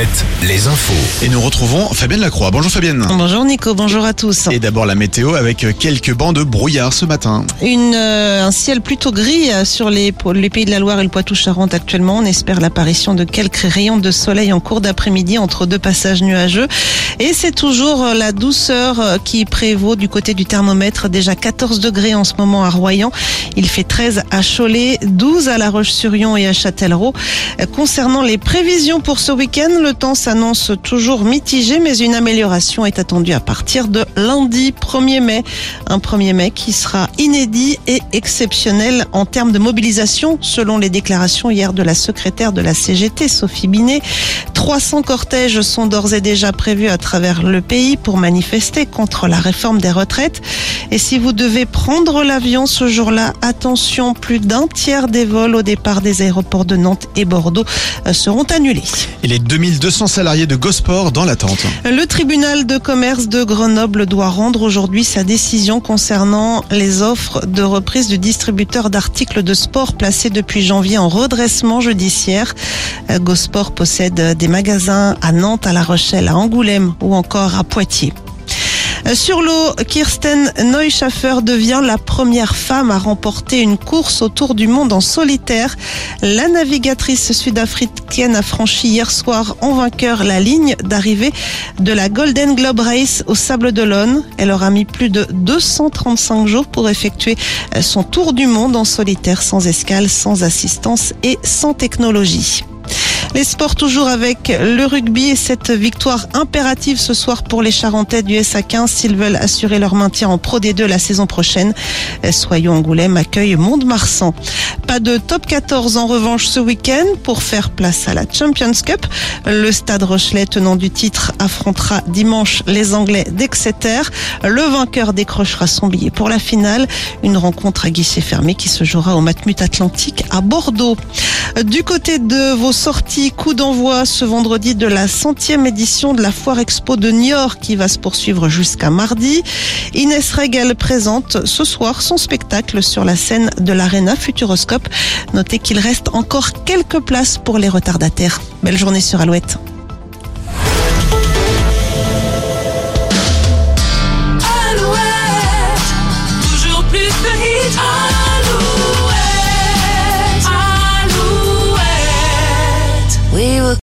Alouette, les infos. Et nous retrouvons Fabienne Lacroix. Bonjour Fabienne. Bonjour Nico, bonjour à tous. Et d'abord la météo avec quelques bancs de brouillard ce matin. Une, euh, un ciel plutôt gris euh, sur les, les pays de la Loire et le Poitou-Charentes actuellement. On espère l'apparition de quelques rayons de soleil en cours d'après-midi entre deux passages nuageux. Et c'est toujours euh, la douceur qui prévaut du côté du thermomètre. Déjà 14 degrés en ce moment à Royan. Il fait 13 à Cholet, 12 à La Roche-sur-Yon et à Châtellerault. Concernant les prévisions pour ce week-end, le temps s'annonce toujours mitigé, mais une amélioration est attendue à partir de lundi 1er mai. Un 1er mai qui sera inédit et exceptionnel en termes de mobilisation, selon les déclarations hier de la secrétaire de la CGT, Sophie Binet. 300 cortèges sont d'ores et déjà prévus à travers le pays pour manifester contre la réforme des retraites. Et si vous devez prendre l'avion ce jour-là, attention, plus d'un tiers des vols au départ des aéroports de Nantes et Bordeaux euh, seront annulés. Et les 2200 salariés de Gosport dans l'attente. Le tribunal de commerce de Grenoble doit rendre aujourd'hui sa décision concernant les offres de reprise du distributeur d'articles de sport placé depuis janvier en redressement judiciaire. Euh, Gosport possède des magasins à Nantes, à La Rochelle, à Angoulême ou encore à Poitiers. Euh, Sur l'eau, Kirsten Neuschaffer devient la première femme à remporter une course autour du monde en solitaire. La navigatrice sud-africaine a franchi hier soir en vainqueur la ligne d'arrivée de la Golden Globe Race au Sable d'Olonne. Elle aura mis plus de 235 jours pour effectuer euh, son tour du monde en solitaire, sans escale, sans assistance et sans technologie. Les sports toujours avec le rugby et cette victoire impérative ce soir pour les Charentais du SA15 s'ils veulent assurer leur maintien en Pro D2 la saison prochaine. Soyons Angoulême accueille Mont-de-Marsan. Pas de top 14 en revanche ce week-end pour faire place à la Champions Cup. Le Stade Rochelet tenant du titre affrontera dimanche les Anglais d'Exeter. Le vainqueur décrochera son billet pour la finale. Une rencontre à guichet fermé qui se jouera au Matmut Atlantique à Bordeaux. Du côté de vos sorties, coup d'envoi ce vendredi de la centième édition de la Foire Expo de Niort qui va se poursuivre jusqu'à mardi. Inès Regal présente ce soir son spectacle sur la scène de l'Arena Futuroscope. Notez qu'il reste encore quelques places pour les retardataires. Belle journée sur Alouette.